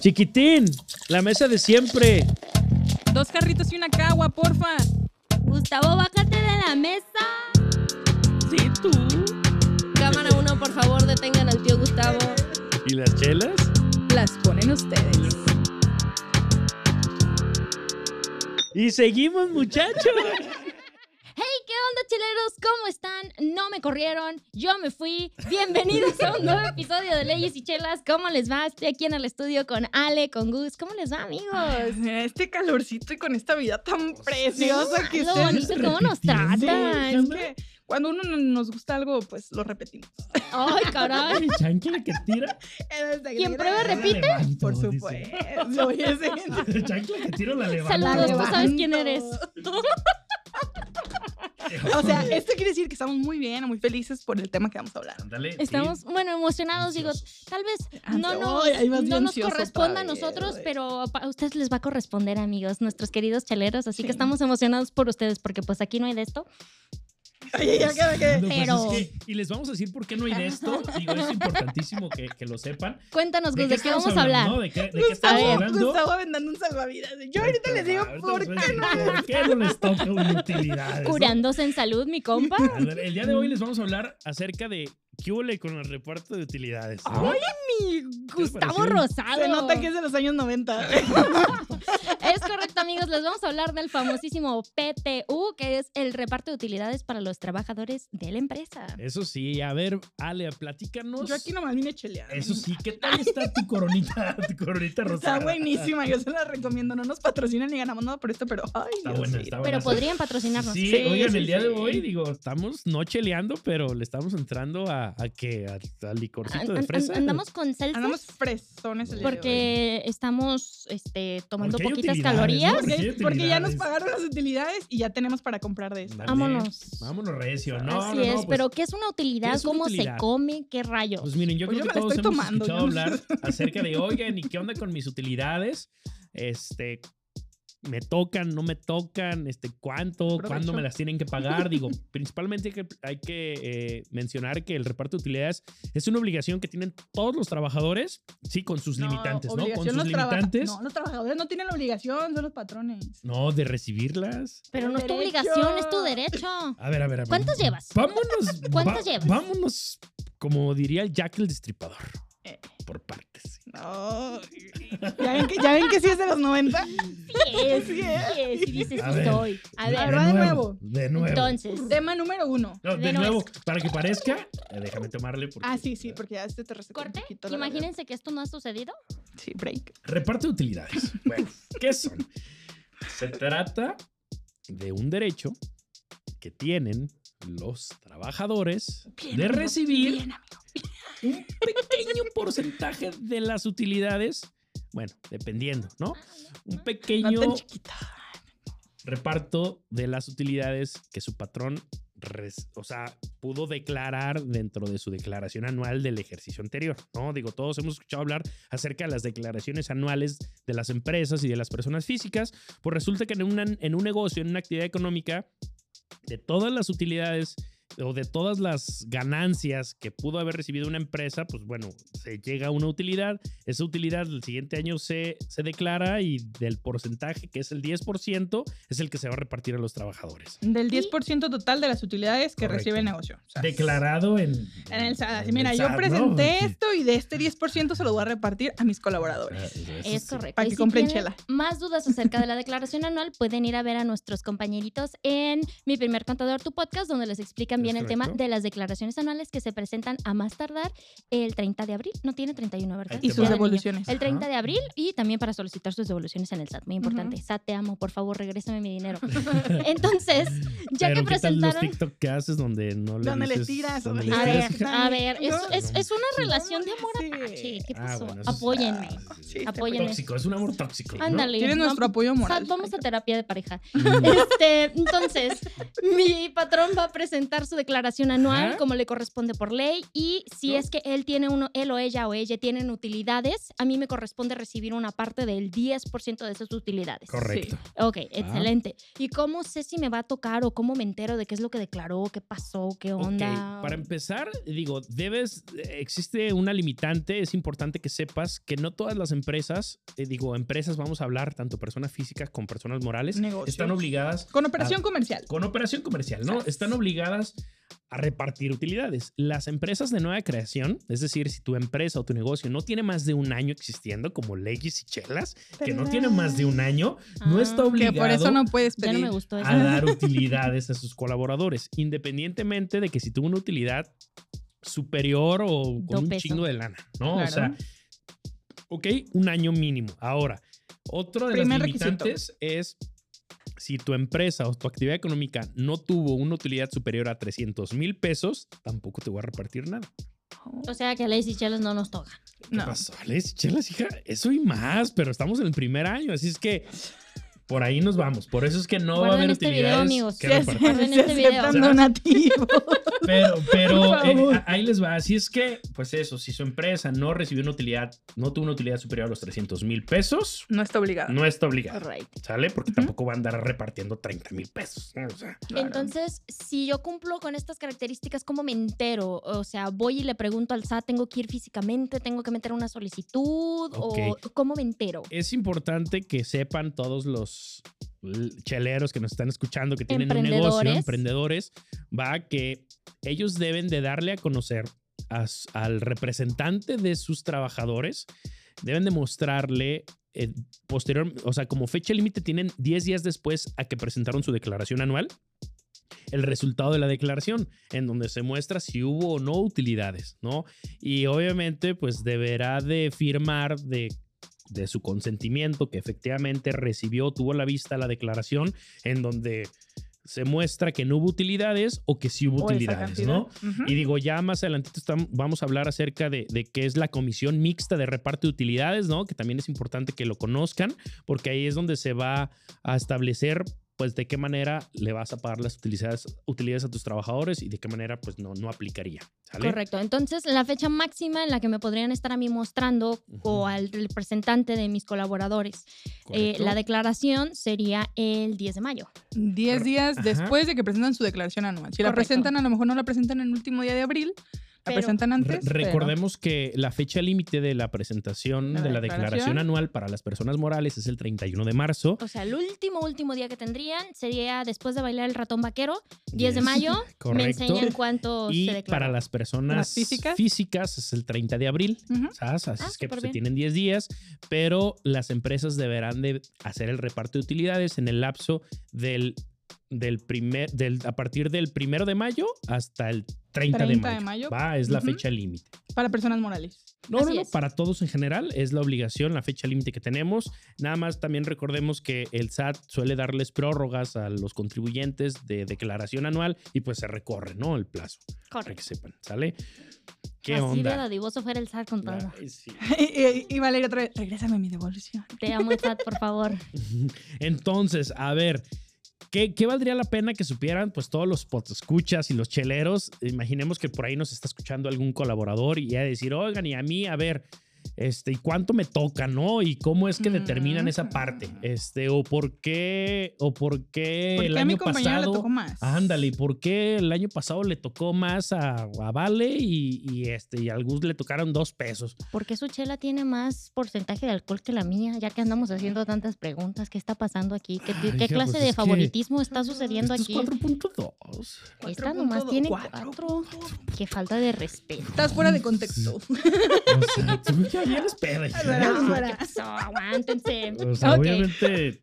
Chiquitín, la mesa de siempre. Dos carritos y una cagua, porfa. Gustavo, bájate de la mesa. Sí, tú. Cámara uno, por favor, detengan al tío Gustavo. ¿Y las chelas? Las ponen ustedes. Y seguimos, muchachos. Hey, ¿qué onda, chileros? ¿Cómo están? No me corrieron, yo me fui. Bienvenidos a un nuevo episodio de Leyes y Chelas. ¿Cómo les va? Estoy aquí en el estudio con Ale, con Gus. ¿Cómo les va, amigos? Este calorcito y con esta vida tan preciosa que Lo bonito, ¿cómo nos tratan? Es que cuando uno no- nos gusta algo, pues lo repetimos. Ay, caray. El chancla que tira. ¿Quién prueba repite? levanto, Por supuesto. El chancla que tiro la levanto. Saludos, tú sabes quién eres. O sea, esto quiere decir que estamos muy bien, muy felices por el tema que vamos a hablar. Sí. Estamos, bueno, emocionados, digo, tal vez no nos, Ay, no nos corresponda a vez, nosotros, pero a ustedes les va a corresponder, amigos, nuestros queridos chaleros, así Sí. que estamos emocionados por ustedes, porque pues aquí no hay de esto. Oye, ya queda que. No, pues Pero- es que- y les vamos a decir por qué no hay de esto. Digo, es importantísimo que, que lo sepan. Cuéntanos, Gus, ¿de, qué vamos a hablar? no? ¿De qué, de qué Gustavo, estamos ver. hablando? Gustavo aventando un salvavidas. Yo ahorita les digo Ahorita por a qué no. ¿Por qué no les toca una utilidad? Curándose en salud, mi compa. El día de hoy les vamos a hablar acerca de qué huele con el reparto de utilidades. ¿no? Ay, mi Gustavo? Rosado. Se nota que es de los años 90. Es correcto, amigos. Les vamos a hablar del famosísimo PTU, que es el reparto de utilidades para los trabajadores de la empresa. Eso sí, a ver, Ale, platícanos. Yo aquí nomás vine a chelear. Eso sí, ¿qué tal está tu coronita, tu coronita rosada? Está buenísima, yo se la recomiendo. No nos patrocinan ni ganamos nada por esto, pero ay, Está Dios buena, está buena. Pero podrían patrocinarnos. Sí, Sí, oigan, sí, el día de hoy, digo, estamos no cheleando, pero le estamos entrando a, a qué, a, al licorcito de fresa. andamos con salsa. Andamos fresones el día de hoy. Porque estamos este, tomando poquitas calorías. ¿no? Porque, ya nos pagaron las utilidades y ya tenemos para comprar de. Dale, Vámonos. Vámonos recio, ¿no? Así no, no, es, pues, pero ¿qué es una utilidad? ¿qué es una ¿Cómo utilidad? se come? ¿Qué rayos? Pues miren, yo Pues creo yo que todos estoy hemos tomando, escuchado hablar acerca de, oigan, ¿y qué onda con mis utilidades? Este, me tocan, no me tocan, este, cuánto, Provecho. cuándo me las tienen que pagar. Digo, principalmente hay que, hay que eh, mencionar que el reparto de utilidades es una obligación que tienen todos los trabajadores, sí, con sus limitantes, ¿no? Con sus limitantes. No, los trabajadores no tienen la obligación, son los patrones. No, de recibirlas. Pero no es tu obligación, es tu derecho. A ver, a ver, a ver. ¿Cuántos llevas? Vámonos. ¿Cuántos llevas? Vámonos, como diría el Jack el Destripador. Eh. Por partes. No. ¿Ya ven, que, ¿Ya ven que sí es de los 90? Sí es, Sí sí es. y dices A sí ver. A De ver, va de nuevo. De nuevo. entonces, Tema número uno. No, de, de nuevo. nuevo, para que parezca, eh, déjame tomarle porque Ah, sí, sí, porque ya este te un corte. poquito, la Imagínense que esto no ha sucedido. Sí, break. reparto de utilidades. Bueno, ¿qué son? Se trata de un derecho que tienen los trabajadores Bien, de recibir bien, amigo. Un pequeño porcentaje de las utilidades. Bueno, dependiendo, ¿no? Un No pequeño tan chiquita. reparto de las utilidades que su patrón, res- o sea, pudo declarar dentro de su declaración anual del ejercicio anterior, ¿no? Digo, todos hemos escuchado hablar acerca de las declaraciones anuales de las empresas y de las personas físicas, pues resulta que en, una- en un negocio, en una actividad económica, de todas las utilidades o de todas las ganancias que pudo haber recibido una empresa, pues bueno, se llega a una utilidad, esa utilidad el siguiente año se, se declara y del porcentaje, que es el 10%, es el que se va a repartir a los trabajadores. Del 10% total de las utilidades que Correcto. recibe el negocio. O sea, Declarado en... En el SAT. Mira, el yo presenté esto y de este 10% se lo voy a repartir a mis colaboradores. Ah, eso Es sí. correcto. Para Y que si compren chela. Más dudas acerca de la declaración anual, pueden ir a ver a nuestros compañeritos en Mi Primer Contador, tu podcast, donde les explican Es bien el tema de las declaraciones anuales que se presentan a más tardar el 30 de abril. No tiene 31, ¿verdad? Y sus devoluciones. El 30 de abril y también para solicitar sus devoluciones en el SAT. Muy importante. SAT, te amo. Por favor, regrésame mi dinero. Entonces, ya Pero que ¿qué tal los presentaron... TikTok que haces donde no le tiras, le A ver, tiras. a ver, es, No, es, es una sí. relación de amor Sí. apache. ¿Qué Ah, pasó? bueno, eso sí. Apóyenme. Ah, sí, sí. Sí, Apóyenme. Tóxico, es un amor tóxico. ¿no? Ándale. Tienes nuestro apoyo moral. Sat, Vamos a terapia de pareja. Este, entonces, mi patrón va a presentar su declaración anual Ajá. como le corresponde por ley y si ¿No? es que él tiene uno, él o ella o ella tienen utilidades, a mí me corresponde recibir una parte del 10% de esas utilidades. Correcto. Ok, excelente. ¿Y cómo sé si me va a tocar o cómo me entero de qué es lo que declaró, qué pasó, qué onda? Para empezar, digo, debes, existe una limitante, es importante que sepas que no todas las empresas, eh, digo, empresas, vamos a hablar tanto personas físicas como personas morales, están obligadas Con operación comercial. con operación comercial, ¿no? Están obligadas a repartir utilidades. Las empresas de nueva creación, es decir, si tu empresa o tu negocio no tiene más de un año existiendo, como Legis y Chelas, que no tiene más de un año, no está Ah, Que obligado por eso no puedes Ya no pedir. me gustó eso. a dar utilidades a sus colaboradores, independientemente de que si tuvo una utilidad superior o con Do un peso. chingo de lana, ¿no? O sea, ok, un año mínimo. Ahora, otro de Primer las requisito. limitantes es si tu empresa o tu actividad económica no tuvo una utilidad superior a 300 mil pesos, tampoco te voy a repartir nada. O sea que a Lazy Chelas no nos toca. ¿Qué No. pasó? Les, chelas, hija, eso y más, pero estamos en el primer año, así es que por ahí nos vamos. Por eso es que no va a Guarden haber este video, utilidades amigos. que Sí. Guarden Se este video. Pero, pero eh, ahí les va. Así es que, pues eso, si su empresa no recibió una utilidad, no tuvo una utilidad superior a los 300 mil pesos, No está obligado. no está obligado. Alright. ¿Sale? Porque tampoco va a andar repartiendo 30 mil pesos. O sea, Claro. Entonces, si yo cumplo con estas características, ¿cómo me entero? O sea, voy y le pregunto al SAT, ¿tengo que ir físicamente? ¿Tengo que meter una solicitud? ¿O cómo me entero? es importante que sepan todos los cheleros que nos están escuchando, que tienen un negocio, Emprendedores. va que ellos deben de darle a conocer a al representante de sus trabajadores, deben de mostrarle eh, posterior, o sea, como fecha límite tienen 10 días después a que presentaron su declaración anual, el resultado de la declaración, en donde se muestra si hubo o no utilidades, ¿no? Y obviamente, pues deberá de firmar de, de su consentimiento que efectivamente recibió, tuvo a la vista la declaración, en donde se muestra que no hubo utilidades o que sí hubo O utilidades. ¿no? Y digo, ya más adelantito vamos a hablar acerca de, de qué es la comisión mixta de reparto de utilidades, ¿no? Que también es importante que lo conozcan, porque ahí es donde se va a establecer, pues, de qué manera le vas a pagar las utilidades, utilidades a tus trabajadores y de qué manera, pues, no, no aplicaría. ¿sale? Correcto. Entonces, la fecha máxima en la que me podrían estar a mí mostrando o al representante de mis colaboradores eh, la declaración sería el 10 de mayo. 10 días Ajá. después de que presentan su declaración anual. Si la presentan, a lo mejor no la presentan en el último día de abril, la Pero- presentan Re- antes. pero- recordemos que la fecha límite de la presentación La de la declaración declaración. anual para las personas morales es el 31 de marzo. O sea, el último, último día que tendrían sería después de bailar el ratón vaquero, 10 de mayo. Me Correcto. enseñan cuánto Y se para las personas ¿Las físicas? físicas es el 30 de abril. Ujú. ¿sabes? Así Ah, es que pues, se tienen 10 días, pero las empresas deberán de hacer el reparto de utilidades en el lapso del, del primer, del, a partir del primero de mayo hasta el 30, 30 de de mayo. mayo. Va, es la fecha límite. Para personas morales. No, no, Así no, es. para todos en general es la obligación, la fecha límite que tenemos. Nada más también recordemos que el SAT suele darles prórrogas a los contribuyentes de declaración anual y pues se recorre, ¿no? El plazo, para que Correcto. sepan, ¿sale? ¿Qué Así de onda? dadivoso fuera el SAT con todo. Ay, sí. y, y Valeria otra vez, regrésame mi devolución. Te amo el SAT, por favor. Entonces, a ver, ¿qué, valdría la pena que supieran? Pues todos los escuchas y los cheleros. Imaginemos que por ahí nos está escuchando algún colaborador y ya decir, oigan, y a mí, a ver, este, ¿y cuánto me toca, no? Y cómo es que determinan esa Mm. parte, este, o por qué, o por qué ¿Por el qué a mi año compañera le pasado. tocó más? Ándale, ¿y por qué el año pasado le tocó más a, a Vale y, y este, y al Gus le tocaron dos pesos? ¿Por qué su chela tiene más porcentaje de alcohol que la mía? Ya que andamos haciendo tantas preguntas, ¿qué está pasando aquí? ¿Qué, Ay, qué hija, clase pues de es que favoritismo está sucediendo Esto es aquí? 4.2. Esta nomás tiene 4.2. cuatro. Qué falta de respeto. Estás fuera de contexto. O sea, No, fuera. ¿qué pasó? Aguántense. O sea, Ok. obviamente,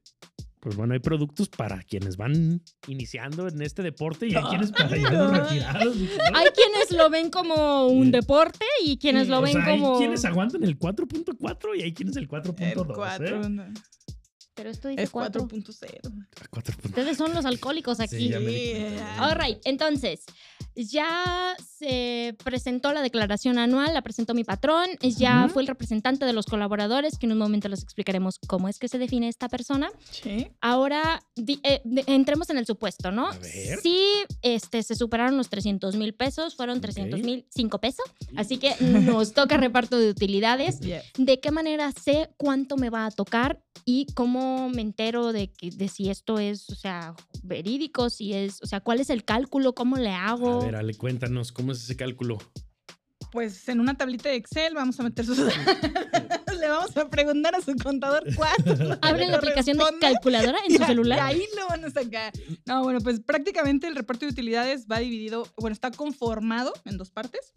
pues bueno, hay productos para quienes van iniciando en este deporte y hay quienes para ya los retirados. ¿no? Hay quienes lo ven como un deporte y quienes lo O ven sea, hay como... quienes aguantan el 4.4 y hay quienes el El 4.2. 4, ¿eh? no. Pero esto dice Es cuatro. 4.0. 4.2. Ustedes son los alcohólicos aquí. Sí, Sí. All right, entonces, ya se presentó la declaración anual, la presentó mi patrón, ya Ujú. fue el representante de los colaboradores, que en un momento les explicaremos cómo es que se define esta persona. Sí. Ahora, di- eh, de- entremos en el supuesto, ¿no? A ver. Sí, este, se superaron los 300 mil pesos, fueron Ok. 300 mil 5 pesos, así que nos toca reparto de utilidades. Yeah. ¿De qué manera sé cuánto me va a tocar y cómo me entero de, que, de si esto es, o sea, verídico, si es, o sea, cuál es el cálculo, cómo le hago? A ver, Ale, cuéntanos, ¿cómo es ese cálculo? Pues en una tablita de Excel vamos a meter sus, le vamos a preguntar a su contador cuánto. Abren la aplicación de calculadora en su Ya, celular. Y ahí lo van a sacar. No, bueno, pues prácticamente el reparto de utilidades va dividido, bueno, está conformado en dos partes.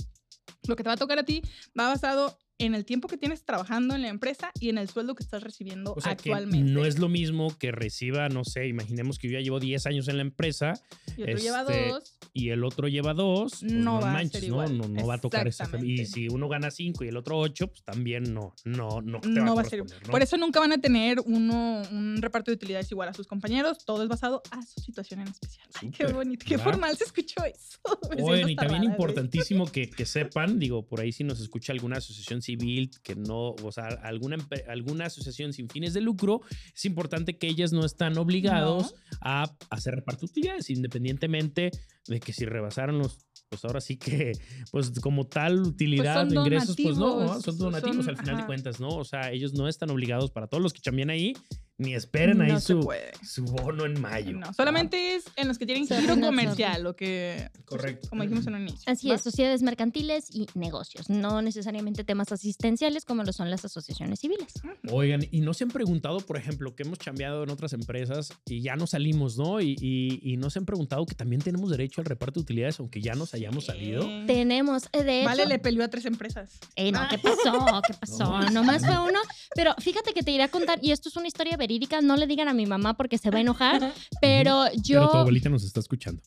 Lo que te va a tocar a ti va basado en el tiempo que tienes trabajando en la empresa y en el sueldo que estás recibiendo O sea, que actualmente. no es lo mismo que reciba, no sé, imaginemos que yo ya llevo 10 años en la empresa y otro lleva este, dos. y el otro lleva dos, pues No no, va a manches, ser ¿no? igual. No, no va a tocar esa Y si uno gana cinco y el otro ocho, pues también no, no, no te No va va a a ser ¿no? Por eso nunca van a tener uno, un reparto de utilidades igual a sus compañeros. Todo es basado a su situación en especial. Ay, qué bonito, qué formal se escuchó eso. Oigan, y también importantísimo que, que sepan, digo, por ahí si nos escucha alguna asociación civil que no, o sea, alguna, alguna asociación sin fines de lucro, es importante que ellas no están obligados a hacer reparto de utilidades, independientemente de que si rebasaron los, pues ahora sí que, pues como tal utilidad, son ingresos, pues no, son donativos. Son- al final de cuentas, ¿no? O sea, ellos no están obligados para todos los que chambean ahí, ni esperen ahí No su, su bono en mayo. No, solamente es en los que tienen giro comercial, lo que. Correcto. Como dijimos en un inicio. Así ¿va? es, sociedades mercantiles y negocios, no necesariamente temas asistenciales como lo son las asociaciones civiles. Oigan, y no se han preguntado, por ejemplo, que hemos chambeado en otras empresas y ya no salimos, ¿no? Y, y, y no se han preguntado que también tenemos derecho al reparto de utilidades, aunque ya nos hayamos salido. Eh, Tenemos, eh, de hecho... Vale, le peleó a tres empresas. Ey, no, ¿qué pasó? ¿Qué pasó? No. Nomás fue uno. Pero fíjate que te iré a contar, y esto es una historia verídica, no le digan a mi mamá porque se va a enojar, pero Pero tu yo... abuelita nos está escuchando.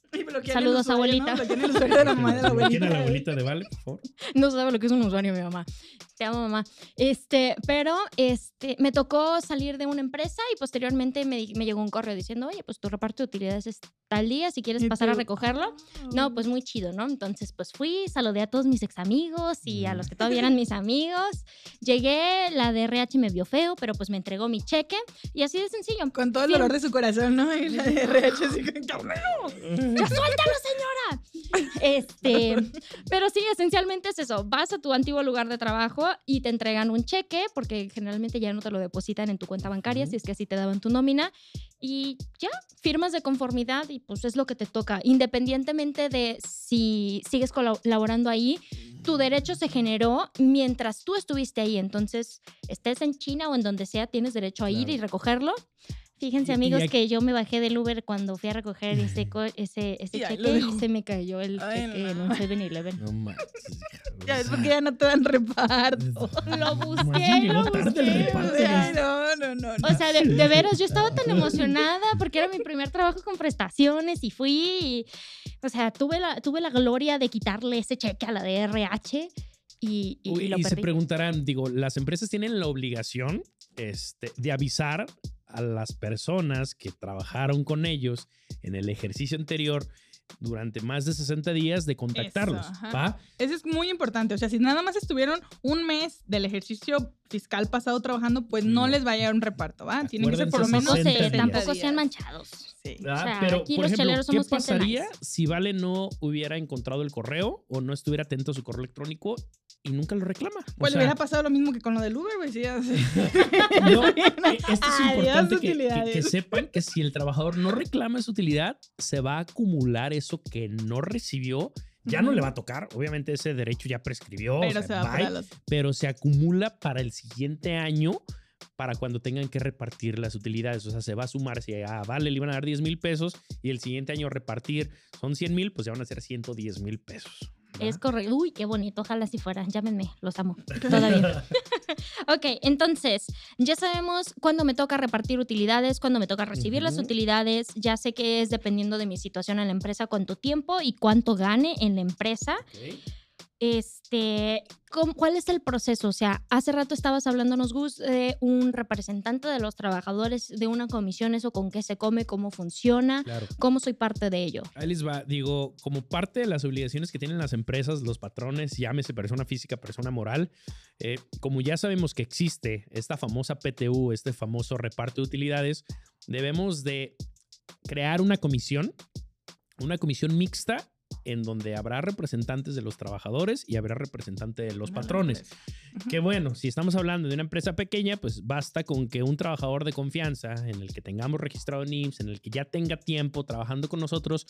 Saludos, abuelita. ¿Quién a la abuelita de Vale, por favor? No sabe lo que es un usuario, mi mamá. Te amo, mamá. Este, pero este, me tocó salir de una empresa y posteriormente me, me llegó un correo diciendo, oye, pues tu reparto de utilidades es tal día, si quieres pasar a recogerlo. No, pues muy chido, ¿no? Entonces, pues fui, saludé a todos mis ex amigos y a los que todavía eran mis amigos. Llegué, la de RH me vio feo, pero pues me entregó mi cheque y así de sencillo. Con todo el dolor de su corazón, ¿no? Y la de RH así como, "Ya me ¡Ya suéltalo, señora! Este, pero sí, esencialmente es eso. Vas a tu antiguo lugar de trabajo y te entregan un cheque, porque generalmente ya no te lo depositan en tu cuenta bancaria, si es que así te daban tu nómina. Y ya, firmas de conformidad y pues es lo que te toca. Independientemente de si sigues colaborando ahí, tu derecho se generó mientras tú estuviste ahí. Entonces, estés en China o en donde sea, tienes derecho a ir Claro. y recogerlo. Fíjense, amigos, que yo me bajé del Uber cuando fui a recoger ese, ese, ese cheque y se me cayó el Ay, cheque en no. un 7-Eleven. No manches. Ya es porque ya no te dan reparto. Lo busqué, lo busqué. no, no, no. no. O sea, de, de veras, yo estaba tan emocionada porque era mi primer trabajo con prestaciones y fui, y, o sea, tuve la, tuve la gloria de quitarle ese cheque a la DRH y, y, Uy, y lo y se preguntarán, digo, las empresas tienen la obligación este, de avisar a las personas que trabajaron con ellos en el ejercicio anterior durante más de 60 días de contactarlos, Eso, ajá. ¿va? Eso es muy importante. O sea, si nada más estuvieron un mes del ejercicio fiscal pasado trabajando, pues no, No. les va a llegar un reparto, ¿va? Tienen que ser por lo menos 60 días. tampoco sean manchados. Sí. sea, Pero, aquí por los ejemplo, ¿qué pasaría nice. si Vale no hubiera encontrado el correo o no estuviera atento a su correo electrónico y nunca lo reclama? O Pues le hubiera pasado lo mismo que con lo del Uber, güey. Sí, así. No, eh, esto es importante que, que- que sepan que si el trabajador no reclama esa utilidad, se va a acumular eso que no recibió. Ya no le va a tocar, obviamente ese derecho ya prescribió, o Pero sea, se va bye, para los. pero se acumula para el siguiente año para cuando tengan que repartir las utilidades. O sea, se va a sumar. Si a Vale le iban a dar 10 mil pesos y el siguiente año repartir son 100 mil, pues ya van a ser 110 mil pesos. Es correcto. Uy, qué bonito. Ojalá si fuera. Llámenme. Los amo. Todavía. ok, entonces, ya sabemos cuándo me toca repartir utilidades, cuándo me toca recibir las utilidades. Ya sé que es dependiendo de mi situación en la empresa, cuánto tiempo y cuánto gane en la empresa. Este, ¿cómo- ¿cuál es el proceso? O sea, hace rato estabas hablándonos, Gus, de un representante de los trabajadores de una comisión, eso con qué se come, cómo funciona, Claro. cómo soy parte de ello. Ahí les va, digo, como parte de las obligaciones que tienen las empresas, los patrones, llámese persona física, persona moral, eh, como ya sabemos que existe esta famosa PTU, este famoso reparto de utilidades, debemos de crear una comisión, una comisión mixta en donde habrá representantes de los trabajadores y habrá representante de los patrones. Que bueno, si estamos hablando de una empresa pequeña, pues basta con que un trabajador de confianza en el que tengamos registrado en IMSS, en el que ya tenga tiempo trabajando con nosotros,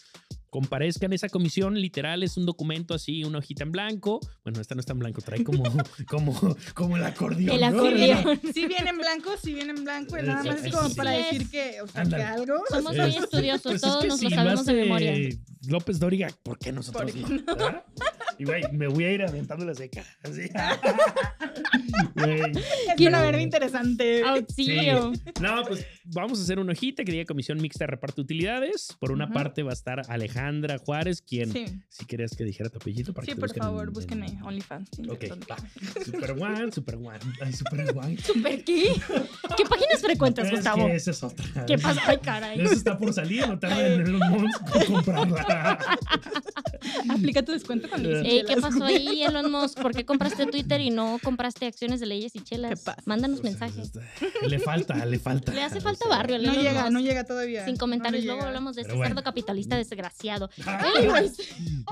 comparezcan. Esa comisión literal es un documento así, una hojita en blanco. Bueno, esta no está en blanco, trae como, como, como el acordeón. El ¿no? acordeón. Si viene en blanco, si viene en blanco, y nada más es Eso como sí. para decir es. que, o sea, que algo. Somos Es- muy estudiosos, Pues es todos que nos si lo lo sabemos de memoria. López Dóriga, ¿por qué nosotros ¿Por no? qué no? Y güey, me voy a ir aventando la seca. Así. Güey. Es una verba interesante. Auxilio. No, pues vamos a hacer una hojita que diga Comisión Mixta de Reparto de Utilidades. Por una parte va a estar Alejandra Juárez, quien, Sí, si querías que dijera tu apellido. Para sí que por favor, en- búsquenme en- OnlyFans. Ok. Super One, Super One. Ay, Super One. ¿Super qué? ¿Qué páginas frecuentas, Es Gustavo? que esa es otra. ¿Qué pasa? Ay, caray. Eso está por salir, no tarda en Musk en comprarla. Aplica tu descuento con Ey, ¿qué pasó ahí, Elon Musk? ¿Por qué compraste Twitter y no compraste acciones de leyes y chelas? ¿Qué pasa? Mándanos Pues, mensajes. Le falta, le falta. Le hace O falta sea, barrio, No Elon llega, Musk. no llega todavía. Sin No comentarios, le luego hablamos de Pero este bueno. cerdo capitalista desgraciado. Ay, Anyways,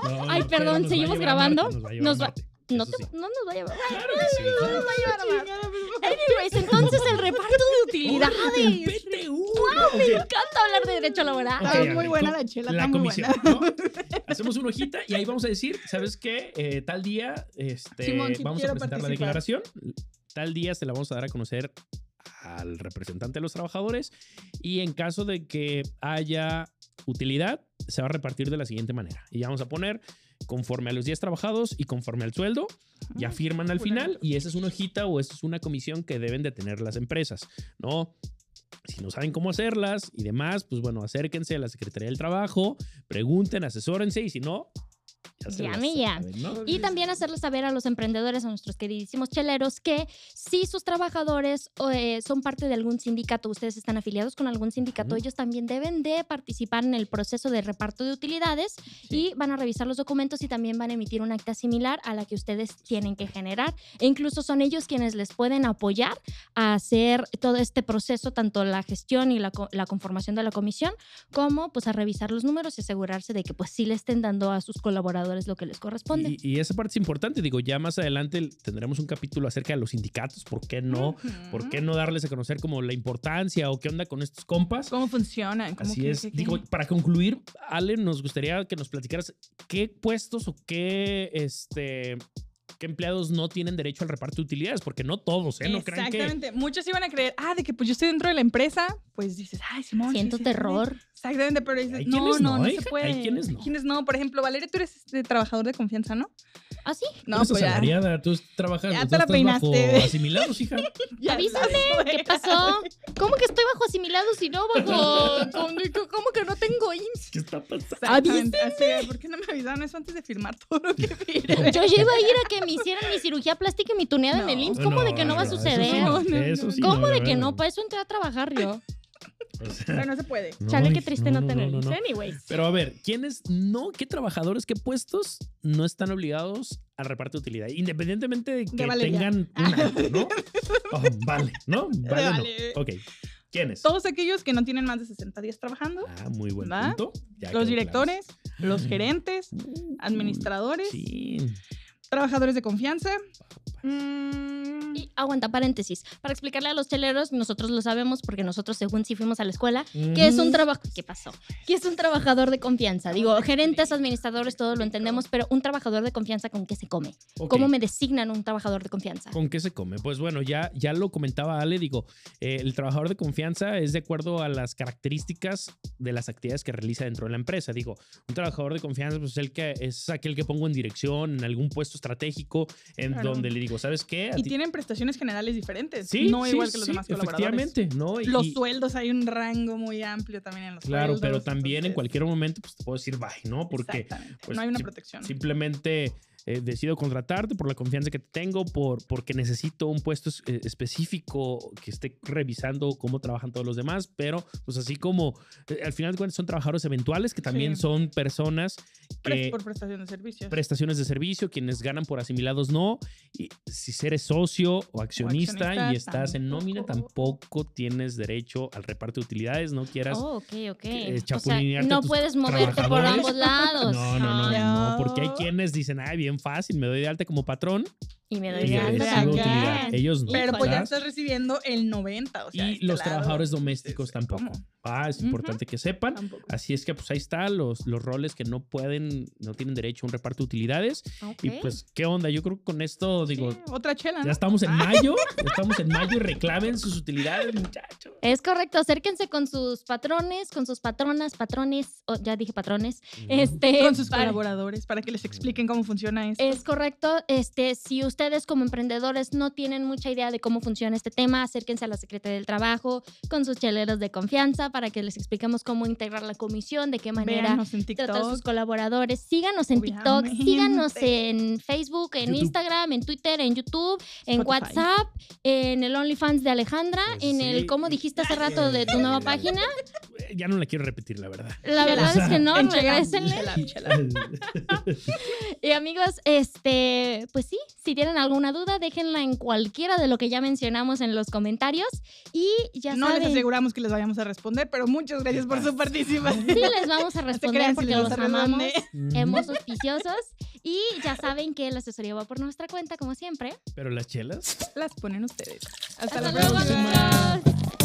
no, Ay, no, perdón, nos va a ¿seguimos llevar grabando? Marte, Nos va no, te- sí. no nos va a llevar. Claro que sí, claro nos va a llevar pues, Anyways, entonces el reparto de utilidades. ¡Wow! Me Ok. encanta hablar de derecho laboral. Ok, Está a muy buena la chela, La está muy comisión, buena. ¿no? Hacemos una hojita y ahí vamos a decir, ¿sabes qué? Eh, tal día este, Simón, sí vamos a presentar la participar. declaración. Tal día se la vamos a dar a conocer al representante de los trabajadores y en caso de que haya utilidad, se va a repartir de la siguiente manera. Y ya vamos a poner conforme a los días trabajados y conforme al sueldo. Ya firman al final y esa es una hojita o esa es una comisión que deben de tener las empresas, ¿no? Si no saben cómo hacerlas y demás, pues bueno, acérquense a la Secretaría del Trabajo, pregunten, asesórense y si no, Llame ya. ¿no? Y también hacerles saber a los emprendedores, a nuestros queridísimos cheleros, que si sus trabajadores eh, son parte de algún sindicato, ustedes están afiliados con algún sindicato, Ujú. ellos también deben de participar en el proceso de reparto de utilidades y van a revisar los documentos y también van a emitir un acta similar a la que ustedes tienen que generar. E incluso son ellos quienes les pueden apoyar a hacer todo este proceso, tanto la gestión y la, la conformación de la comisión, como pues a revisar los números y asegurarse de que pues sí le estén dando a sus colaboradores lo que les corresponde. Y, y esa parte es importante, digo, ya más adelante tendremos un capítulo acerca de los sindicatos, ¿por qué no? ¿Por qué no darles a conocer como la importancia o qué onda con estos compas? ¿Cómo funcionan? ¿Cómo Así que- es. que- que- Digo, para concluir, Ale, nos gustaría que nos platicaras qué puestos o qué, este, qué empleados no tienen derecho al reparto de utilidades, porque no todos, ¿eh? No crean que... Exactamente. Muchos iban a creer, ah, de que pues yo estoy dentro de la empresa, pues dices, ay, Simón. Siento sí, sí, terror. Exactamente, pero dices, Hay no, no, no, no, ¿eh? se Hay puede. quienes no. Por ejemplo, Valeria, tú eres este, trabajador de confianza, ¿no? ¿Ah, sí? No, pues ya. asalariada, tú trabajas, Ya te la peinaste. bajo asimilados, hija. Ya Avísame. ¿qué pasó? ¿Cómo que estoy bajo asimilados y no bajo... ¿Cómo que no tengo IMSS? ¿Qué está pasando? Exactamente. Así, ¿Por qué no me avisaron eso antes de firmar todo lo que firmé? Yo iba a ir a que me hicieran mi cirugía plástica y mi tuneada en el No. IMSS. ¿Cómo de que no va a eso sí suceder? no, No, no, eso no. sí ¿Cómo no, de que no? Para eso entré a trabajar yo. O sea, Pero no se puede. Chale, no, qué triste no, tener no, IMSS. no. Anyways. Pero a ver, ¿quiénes no, qué trabajadores, qué puestos no están obligados al reparto de utilidad? Independientemente de que tengan un alto, ¿no? Oh, vale, ¿no? Vale, o no. Vale. Ok. ¿Quiénes? Todos aquellos que no tienen más de 60 días trabajando, Ah, muy buen ¿Va? punto. Ya los directores, los Mm. gerentes, claro. administradores, Sí. Trabajadores de confianza. Mm, Y aguanta, paréntesis. Para explicarle a los cheleros, nosotros lo sabemos porque nosotros, según sí fuimos a la escuela, que es un trabajo. ¿Qué pasó? Que es un trabajador de confianza. Digo, gerentes, administradores, todo lo entendemos, pero un trabajador de confianza, ¿con qué se come? Ok. ¿Cómo me designan un trabajador de confianza? ¿Con qué se come? Pues bueno, ya, ya lo comentaba Ale, digo, eh, el trabajador de confianza es de acuerdo a las características de las actividades que realiza dentro de la empresa. Digo, un trabajador de confianza pues, es, el que, es aquel que pongo en dirección, en algún puesto estratégico, en Claro. donde le digo, ¿sabes qué? A Y ti- tienen prestaciones generales diferentes. Sí, no sí, igual que los sí, demás colaboradores. Efectivamente, ¿no? Y- Los y- sueldos, hay un rango muy amplio también en los Claro, sueldos. pero también en cualquier momento pues, te puedo decir bye, ¿no? Porque pues, no hay una protección. simplemente eh, decido contratarte por la confianza que te tengo, por, porque necesito un puesto es- eh, específico que esté revisando cómo trabajan todos los demás, pero pues así como eh, al final de cuentas son trabajadores eventuales que también Sí. son personas que por prestación de servicios. prestaciones de servicio, quienes ganan por asimilados no, y si eres socio o accionista, accionista, y estás en nómina, tampoco. tampoco tienes derecho al reparto de utilidades, no quieras Oh, ok, ok. eh, o sea, chapulinearte no puedes moverte por ambos lados. No, no, no, Ay, no, no. porque hay quienes dicen, ah, bien fácil, me doy de alta como patrón Y me doy Y de alta utilidad. Ellos no. Pero pues ya estás recibiendo el 90, o sea, y este los lado, trabajadores domésticos este, tampoco. ¿cómo? Ah, es importante que sepan. Tampoco. Así es que pues ahí está los, los roles que no pueden, no tienen derecho a un reparto de utilidades. Y pues, ¿qué onda? Yo creo que con esto, digo, Sí, otra chela, ya estamos en mayo, ya estamos en mayo y reclamen sus utilidades, muchachos. Es correcto, acérquense con sus patrones, con sus patronas, patrones, o ya dije patrones. Este, Con sus para- colaboradores para que les expliquen cómo funciona esto. Es correcto. Este, si ustedes como emprendedores no tienen mucha idea de cómo funciona este tema, acérquense a la Secretaría del Trabajo con sus cheleros de confianza para que les expliquemos cómo integrar la comisión, de qué manera en tratar a sus TikTok. colaboradores. Síganos en TikTok, síganos en Facebook, en YouTube. Instagram, en Twitter, en YouTube, en Spotify. WhatsApp, en el OnlyFans de Alejandra, en Sí. el cómo dijiste hace rato de tu nueva página. Eh, Ya no la quiero repetir, la verdad. La verdad es que no, En chela. Y amigos, este, pues sí, si tienen alguna duda, déjenla en cualquiera de lo que ya mencionamos en los comentarios. Y ya No les aseguramos que les vayamos a responder, pero muchas gracias por su participación. sí les vamos a responder crean porque los amamos. responder. Hemos auspiciosos. Y ya saben que la asesoría va por nuestra cuenta, como siempre. Pero las chelas. Las ponen ustedes. Hasta, Hasta la luego, próxima. amigos.